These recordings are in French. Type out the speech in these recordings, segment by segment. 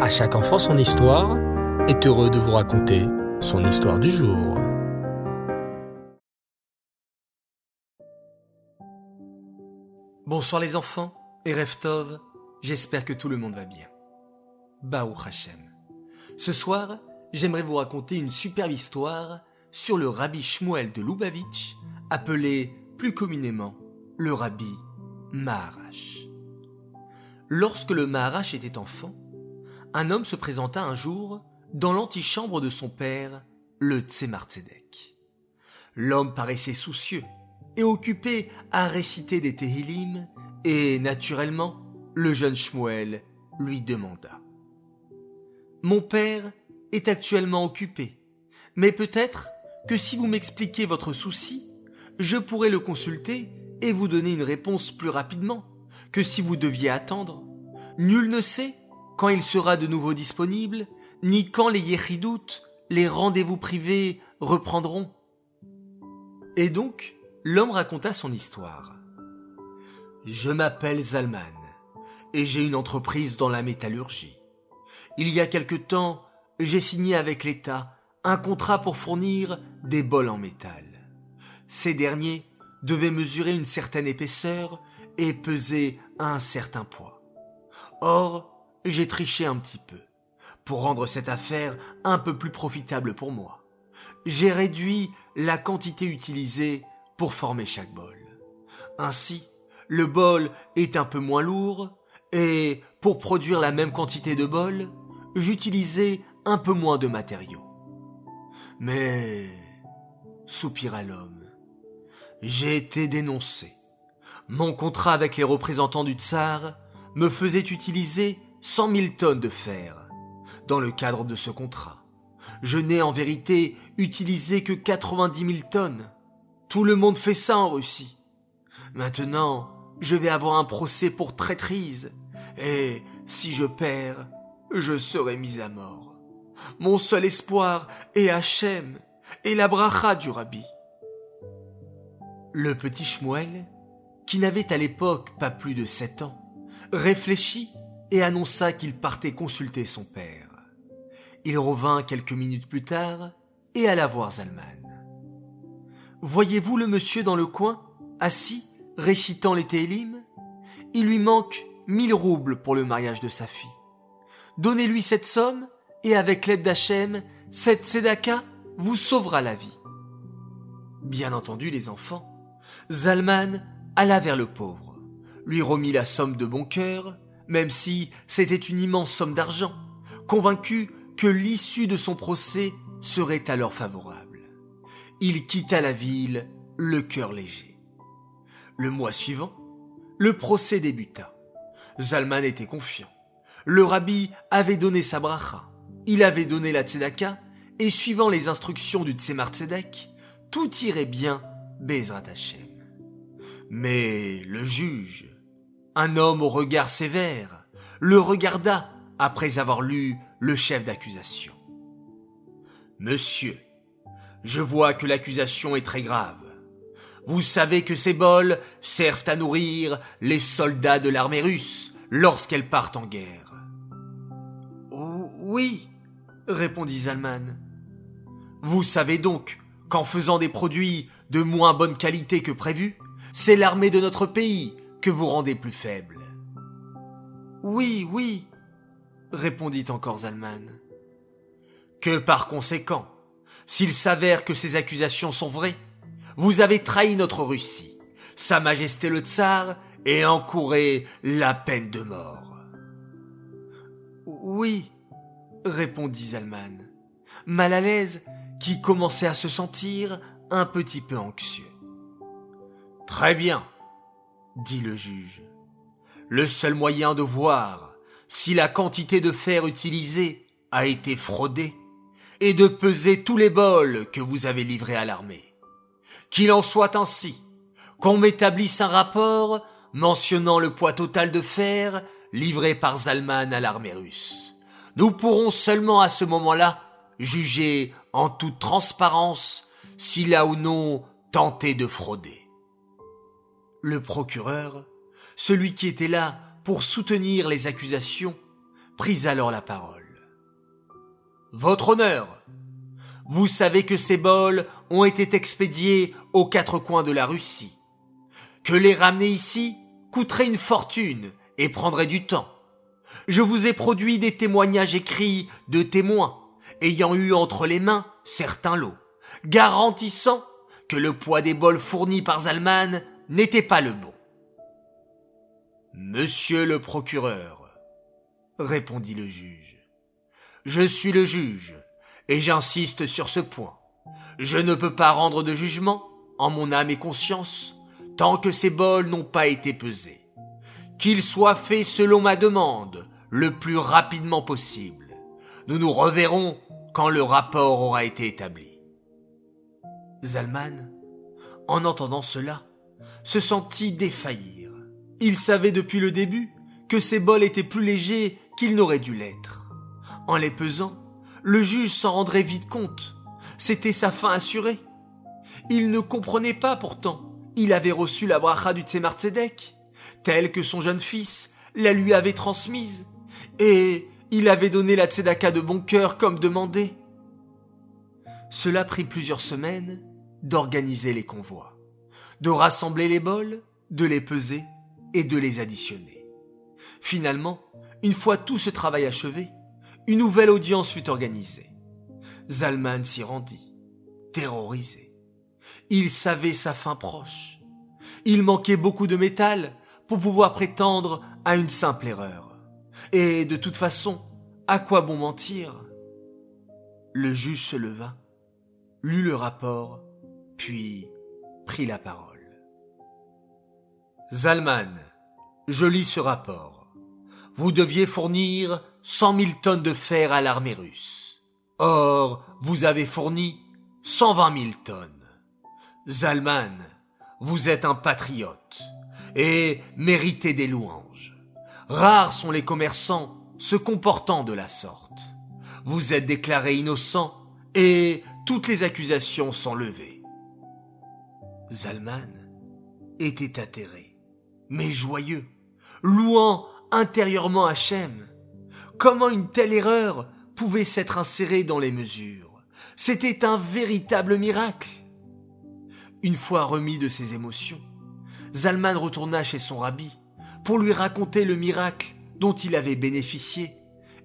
À chaque enfant son histoire est heureux de vous raconter son histoire du jour. Bonsoir les enfants et Reftov, j'espère que tout le monde va bien. Baou Hashem. Ce soir, j'aimerais vous raconter une superbe histoire sur le rabbi Shmuel de Lubavitch, appelé plus communément le rabbi Maharash. Lorsque le Maharash était enfant, un homme se présenta un jour dans l'antichambre de son père, le Tzemar Tzedek. L'homme paraissait soucieux et occupé à réciter des Tehillim, et naturellement, le jeune Shmuel lui demanda. Mon père est actuellement occupé, mais peut-être que si vous m'expliquez votre souci, je pourrais le consulter et vous donner une réponse plus rapidement que si vous deviez attendre. Nul ne sait quand il sera de nouveau disponible, ni quand les yéchidoutes, les rendez-vous privés, reprendront. Et donc, l'homme raconta son histoire. Je m'appelle Zalman, et j'ai une entreprise dans la métallurgie. Il y a quelque temps, j'ai signé avec l'État un contrat pour fournir des bols en métal. Ces derniers devaient mesurer une certaine épaisseur et peser un certain poids. Or, j'ai triché un petit peu, pour rendre cette affaire un peu plus profitable pour moi. J'ai réduit la quantité utilisée pour former chaque bol. Ainsi, le bol est un peu moins lourd, et pour produire la même quantité de bol, j'utilisais un peu moins de matériaux. Mais, soupira l'homme, j'ai été dénoncé. Mon contrat avec les représentants du tsar me faisait utiliser 100 000 tonnes de fer. Dans le cadre de ce contrat, je n'ai en vérité utilisé que 90 000 tonnes. Tout le monde fait ça en Russie. Maintenant, je vais avoir un procès pour traîtrise, et si je perds, je serai mis à mort. Mon seul espoir est Hachem et la bracha du rabbi. Le petit Shmuel, qui n'avait à l'époque pas plus de sept ans, réfléchit et annonça qu'il partait consulter son père. Il revint quelques minutes plus tard et alla voir Zalman. Voyez-vous le monsieur dans le coin, assis, récitant les Télim Il lui manque mille roubles pour le mariage de sa fille. Donnez-lui cette somme, et avec l'aide d'Hachem, cette Sedaka vous sauvera la vie. Bien entendu, les enfants, Zalman alla vers le pauvre, lui remit la somme de bon cœur, même si c'était une immense somme d'argent, convaincu que l'issue de son procès serait alors favorable. Il quitta la ville, le cœur léger. Le mois suivant, le procès débuta. Zalman était confiant. Le rabbi avait donné sa bracha, il avait donné la tzedaka, et suivant les instructions du tzemar tzedek, tout irait bien, Bezrat Hashem. Mais le juge, un homme au regard sévère le regarda après avoir lu le chef d'accusation. Monsieur, je vois que l'accusation est très grave. Vous savez que ces bols servent à nourrir les soldats de l'armée russe lorsqu'elle part en guerre. Oui, répondit Zalman. Vous savez donc qu'en faisant des produits de moins bonne qualité que prévu, c'est l'armée de notre pays que vous rendez plus faible. Oui, oui, répondit encore Zalman. Que par conséquent, s'il s'avère que ces accusations sont vraies, vous avez trahi notre Russie, Sa Majesté le Tsar, et encouré la peine de mort. Oui, répondit Zalman, mal à l'aise, qui commençait à se sentir un petit peu anxieux. Très bien, dit le juge. Le seul moyen de voir si la quantité de fer utilisée a été fraudée est de peser tous les bols que vous avez livrés à l'armée. Qu'il en soit ainsi, qu'on m'établisse un rapport mentionnant le poids total de fer livré par Zalman à l'armée russe. Nous pourrons seulement à ce moment-là juger en toute transparence s'il a ou non tenté de frauder. Le procureur, celui qui était là pour soutenir les accusations, prit alors la parole. Votre honneur, vous savez que ces bols ont été expédiés aux quatre coins de la Russie, que les ramener ici coûterait une fortune et prendrait du temps. Je vous ai produit des témoignages écrits de témoins ayant eu entre les mains certains lots, garantissant que le poids des bols fournis par Zalman n'était pas le bon. Monsieur le procureur, répondit le juge, je suis le juge, et j'insiste sur ce point. Je ne peux pas rendre de jugement, en mon âme et conscience, tant que ces bols n'ont pas été pesés. Qu'il soit fait selon ma demande, le plus rapidement possible. Nous nous reverrons quand le rapport aura été établi. Zalman, en entendant cela, se sentit défaillir. Il savait depuis le début que ces bols étaient plus légers qu'ils n'auraient dû l'être. En les pesant, le juge s'en rendrait vite compte. C'était sa fin assurée. Il ne comprenait pas pourtant. Il avait reçu la bracha du Tzemar Tzedek, telle que son jeune fils la lui avait transmise, et il avait donné la tzedaka de bon cœur comme demandé. Cela prit plusieurs semaines d'organiser les convois, de rassembler les bols, de les peser et de les additionner. Finalement, une fois tout ce travail achevé, une nouvelle audience fut organisée. Zalman s'y rendit, terrorisé. Il savait sa fin proche. Il manquait beaucoup de métal pour pouvoir prétendre à une simple erreur. Et de toute façon, à quoi bon mentir? Le juge se leva, lut le rapport, puis prit la parole. Zalman, je lis ce rapport. Vous deviez fournir cent mille tonnes de fer à l'armée russe. Or, vous avez fourni cent vingt mille tonnes. Zalman, vous êtes un patriote et méritez des louanges. Rares sont les commerçants se comportant de la sorte. Vous êtes déclaré innocent et toutes les accusations sont levées. Zalman était atterré, mais joyeux, louant intérieurement Hachem. Comment une telle erreur pouvait s'être insérée dans les mesures? C'était un véritable miracle. Une fois remis de ses émotions, Zalman retourna chez son rabbi pour lui raconter le miracle dont il avait bénéficié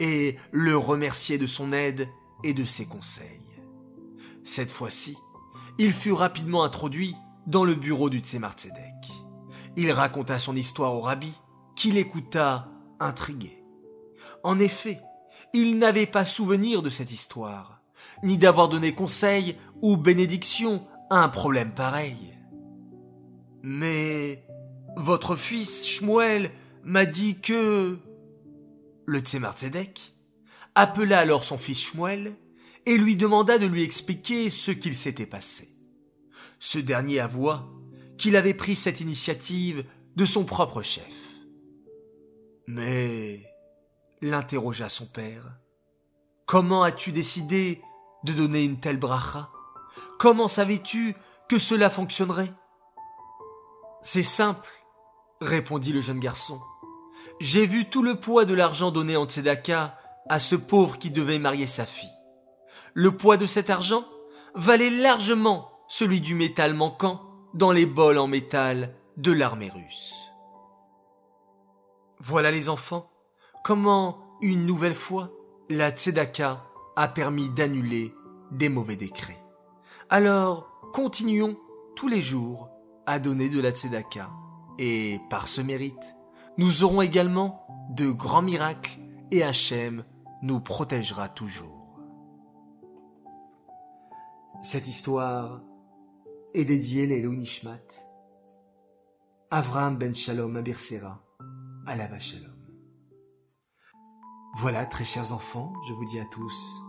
et le remercier de son aide et de ses conseils. Cette fois-ci, il fut rapidement introduit dans le bureau du Tzemar Tzedek. Il raconta son histoire au rabbi, qui l'écouta intrigué. En effet, il n'avait pas souvenir de cette histoire, ni d'avoir donné conseil ou bénédiction un problème pareil. Mais votre fils Shmuel m'a dit que... Le Tzemar Tzedek appela alors son fils Shmuel et lui demanda de lui expliquer ce qu'il s'était passé. Ce dernier avoua qu'il avait pris cette initiative de son propre chef. Mais, l'interrogea son père, comment as-tu décidé de donner une telle bracha? Comment savais-tu que cela fonctionnerait? C'est simple, répondit le jeune garçon. J'ai vu tout le poids de l'argent donné en tzedaka à ce pauvre qui devait marier sa fille. Le poids de cet argent valait largement celui du métal manquant dans les bols en métal de l'armée russe. Voilà les enfants, comment une nouvelle fois la tzedaka a permis d'annuler des mauvais décrets. Alors, continuons tous les jours à donner de la tzedaka. Et par ce mérite, nous aurons également de grands miracles et Hachem nous protégera toujours. Cette histoire est dédiée les Nishmat, Avram ben Shalom Abirsera, la Shalom. Voilà, très chers enfants, je vous dis à tous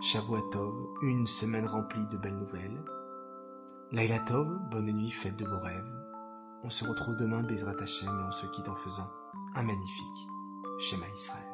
Shavuatov, une semaine remplie de belles nouvelles. Laila Tov, bonne nuit, faites de beaux rêves. On se retrouve demain, Bezrat Hashem, et on se quitte en faisant un magnifique Shema Israël.